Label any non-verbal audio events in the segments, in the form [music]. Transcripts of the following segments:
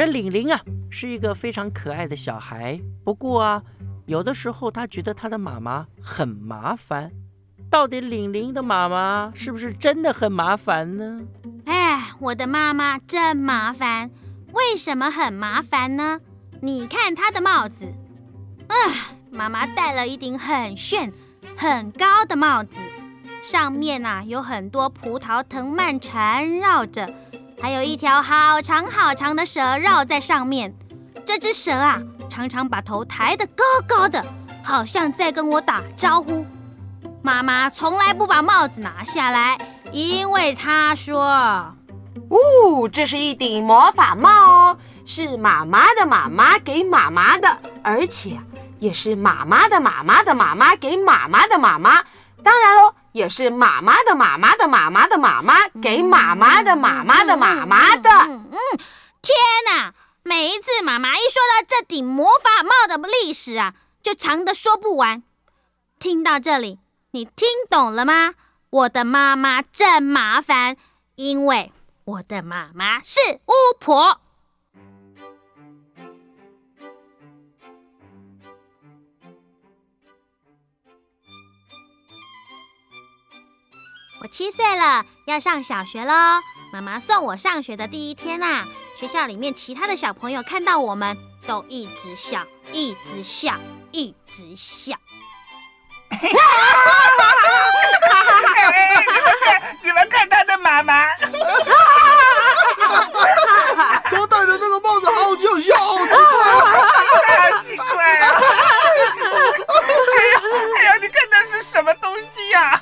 这玲玲啊，是一个非常可爱的小孩。不过啊，有的时候她觉得她的妈妈很麻烦。到底玲玲的妈妈是不是真的很麻烦呢？哎，我的妈妈真麻烦。为什么很麻烦呢？你看她的帽子，啊，妈妈戴了一顶很炫、很高的帽子，上面啊有很多葡萄藤蔓缠绕着。还有一条好长好长的蛇绕在上面，这只蛇啊，常常把头抬得高高的，好像在跟我打招呼。妈妈从来不把帽子拿下来，因为她说：“哦，这是一顶魔法帽哦，是妈妈的妈妈给妈妈的，而且也是妈妈的妈妈的妈妈给妈妈的妈妈。当然喽。”也是妈妈的妈妈的妈妈的妈妈给妈妈的妈妈的妈妈的。嗯，天哪！每一次妈妈一说到这顶魔法帽的历史啊，就长的说不完。听到这里，你听懂了吗？我的妈妈真麻烦，因为我的妈妈是巫婆。我七岁了，要上小学喽。妈妈送我上学的第一天呐，学校里面其他的小朋友看到我们都一直笑，一直笑，一直笑。[laughs] 你们看他的妈妈。[laughs] 他戴的那个帽子好像笑，好奇怪，好奇怪啊！哎呀，哎呀，你看那是什么东西呀？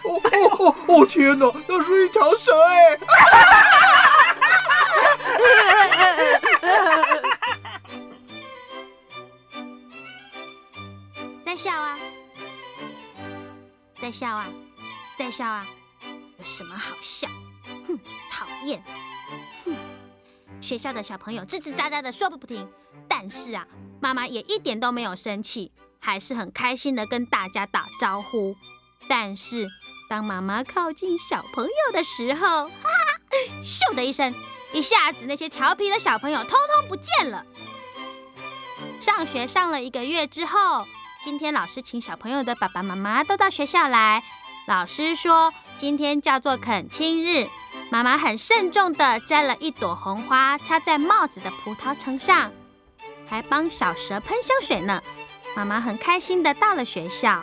哦哦！天哪，那是一条蛇哎！[laughs] 在笑啊，在笑啊，在笑啊！有什么好笑？哼，讨厌！哼。学校的小朋友吱吱喳喳的说个不停，但是啊，妈妈也一点都没有生气，还是很开心的跟大家打招呼。但是当妈妈靠近小朋友的时候，哈哈，咻的一声，一下子那些调皮的小朋友通通不见了。上学上了一个月之后，今天老师请小朋友的爸爸妈妈都到学校来，老师说今天叫做恳亲日。妈妈很慎重地摘了一朵红花，插在帽子的葡萄藤上，还帮小蛇喷香水呢。妈妈很开心地到了学校。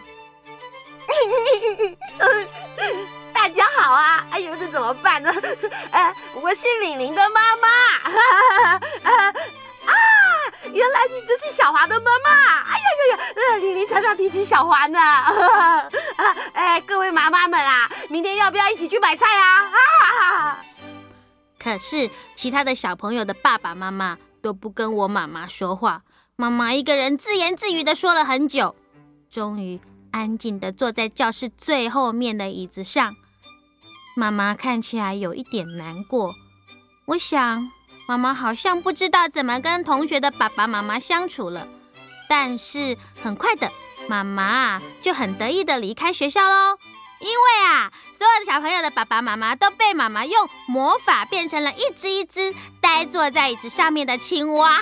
[laughs] 大家好啊！哎呦，这怎么办呢？哎，[laughs] 我是玲玲的妈妈。[laughs] 啊原来你就是小华的妈妈！哎呀呀呀！呃，玲玲常常提起小华呢。啊，哎，各位妈妈们啊，明天要不要一起去买菜啊？啊！可是其他的小朋友的爸爸妈妈都不跟我妈妈说话，妈妈一个人自言自语的说了很久，终于安静的坐在教室最后面的椅子上。妈妈看起来有一点难过，我想。妈妈好像不知道怎么跟同学的爸爸妈妈相处了，但是很快的，妈妈就很得意的离开学校喽。因为啊，所有的小朋友的爸爸妈妈都被妈妈用魔法变成了一只一只呆坐在椅子上面的青蛙。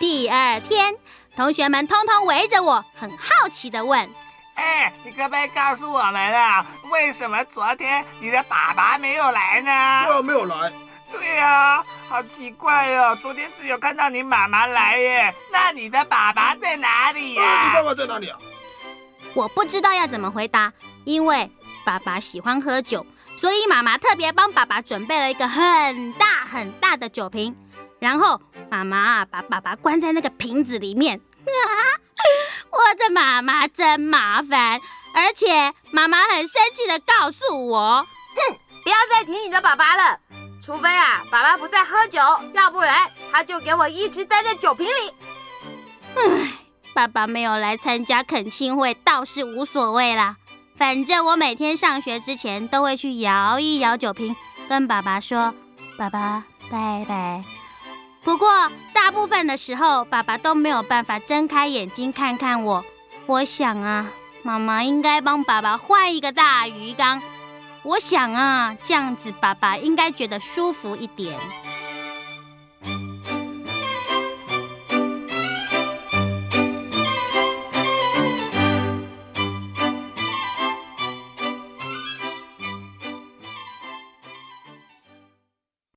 第二天，同学们通通围着我，很好奇的问。哎，你可不可以告诉我们啊，为什么昨天你的爸爸没有来呢？对啊，没有来。对呀，好奇怪哦，昨天只有看到你妈妈来耶。那你的爸爸在哪里呀？你爸爸在哪里啊？我不知道要怎么回答，因为爸爸喜欢喝酒，所以妈妈特别帮爸爸准备了一个很大很大的酒瓶，然后妈妈把爸爸关在那个瓶子里面。啊 [laughs] 我的妈妈真麻烦，而且妈妈很生气的告诉我：“哼，不要再提你的爸爸了，除非啊，爸爸不再喝酒，要不然他就给我一直待在酒瓶里。”唉，爸爸没有来参加恳亲会倒是无所谓啦，反正我每天上学之前都会去摇一摇酒瓶，跟爸爸说：“爸爸，拜拜。”不过，大部分的时候，爸爸都没有办法睁开眼睛看看我。我想啊，妈妈应该帮爸爸换一个大鱼缸。我想啊，这样子爸爸应该觉得舒服一点。